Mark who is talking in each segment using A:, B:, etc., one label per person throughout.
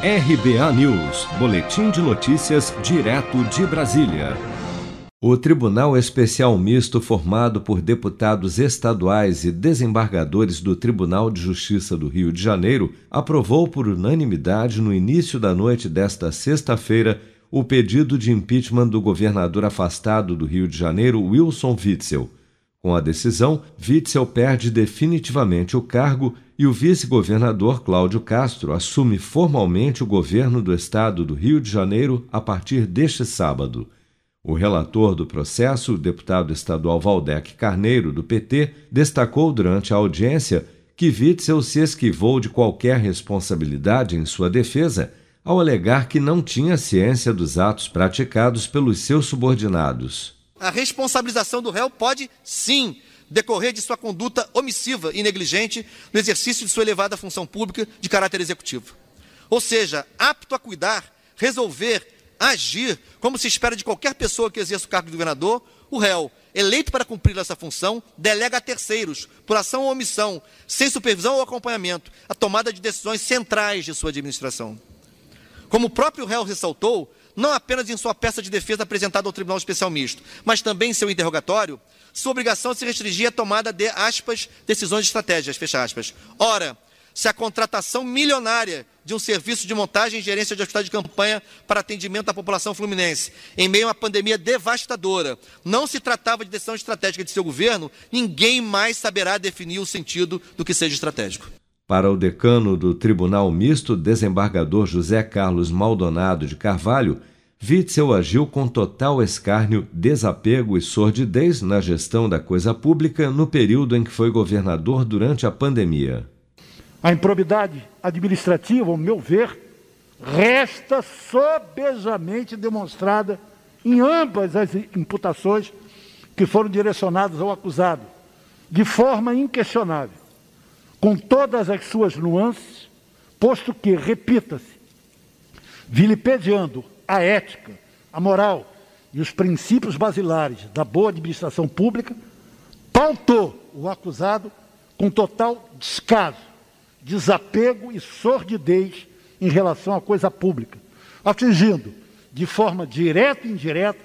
A: RBA News, Boletim de Notícias, direto de Brasília. O Tribunal Especial Misto, formado por deputados estaduais e desembargadores do Tribunal de Justiça do Rio de Janeiro, aprovou por unanimidade no início da noite desta sexta-feira o pedido de impeachment do governador afastado do Rio de Janeiro, Wilson Witzel. Com a decisão, Witzel perde definitivamente o cargo e o vice-governador Cláudio Castro assume formalmente o governo do estado do Rio de Janeiro a partir deste sábado. O relator do processo, o deputado estadual Valdec Carneiro, do PT, destacou durante a audiência que Witzel se esquivou de qualquer responsabilidade em sua defesa ao alegar que não tinha ciência dos atos praticados pelos seus subordinados.
B: A responsabilização do réu pode, sim, decorrer de sua conduta omissiva e negligente no exercício de sua elevada função pública de caráter executivo. Ou seja, apto a cuidar, resolver, agir, como se espera de qualquer pessoa que exerça o cargo de governador, o réu, eleito para cumprir essa função, delega a terceiros, por ação ou omissão, sem supervisão ou acompanhamento, a tomada de decisões centrais de sua administração. Como o próprio réu ressaltou, não apenas em sua peça de defesa apresentada ao Tribunal Especial Misto, mas também em seu interrogatório, sua obrigação se restringia à tomada de, aspas, decisões estratégicas, fecha aspas. Ora, se a contratação milionária de um serviço de montagem e gerência de hospital de campanha para atendimento à população fluminense, em meio a uma pandemia devastadora, não se tratava de decisão estratégica de seu governo, ninguém mais saberá definir o sentido do que seja estratégico.
A: Para o decano do Tribunal Misto, desembargador José Carlos Maldonado de Carvalho, Witzel agiu com total escárnio, desapego e sordidez na gestão da coisa pública no período em que foi governador durante a pandemia.
C: A improbidade administrativa, ao meu ver, resta sobejamente demonstrada em ambas as imputações que foram direcionadas ao acusado, de forma inquestionável com todas as suas nuances, posto que, repita-se, vilipendiando a ética, a moral e os princípios basilares da boa administração pública, pautou o acusado com total descaso, desapego e sordidez em relação à coisa pública, atingindo, de forma direta e indireta,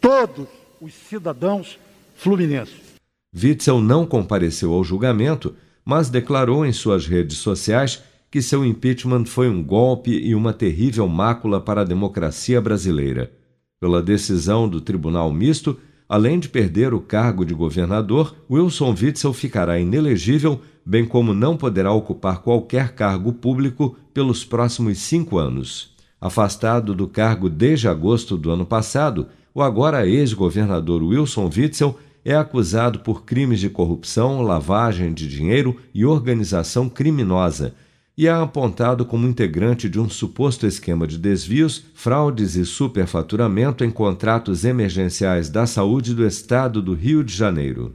C: todos os cidadãos fluminenses.
A: Witzel não compareceu ao julgamento mas declarou em suas redes sociais que seu impeachment foi um golpe e uma terrível mácula para a democracia brasileira. Pela decisão do Tribunal Misto, além de perder o cargo de governador, Wilson Witzel ficará inelegível, bem como não poderá ocupar qualquer cargo público pelos próximos cinco anos. Afastado do cargo desde agosto do ano passado, o agora ex-governador Wilson Witzel é acusado por crimes de corrupção, lavagem de dinheiro e organização criminosa e é apontado como integrante de um suposto esquema de desvios, fraudes e superfaturamento em contratos emergenciais da saúde do estado do Rio de Janeiro.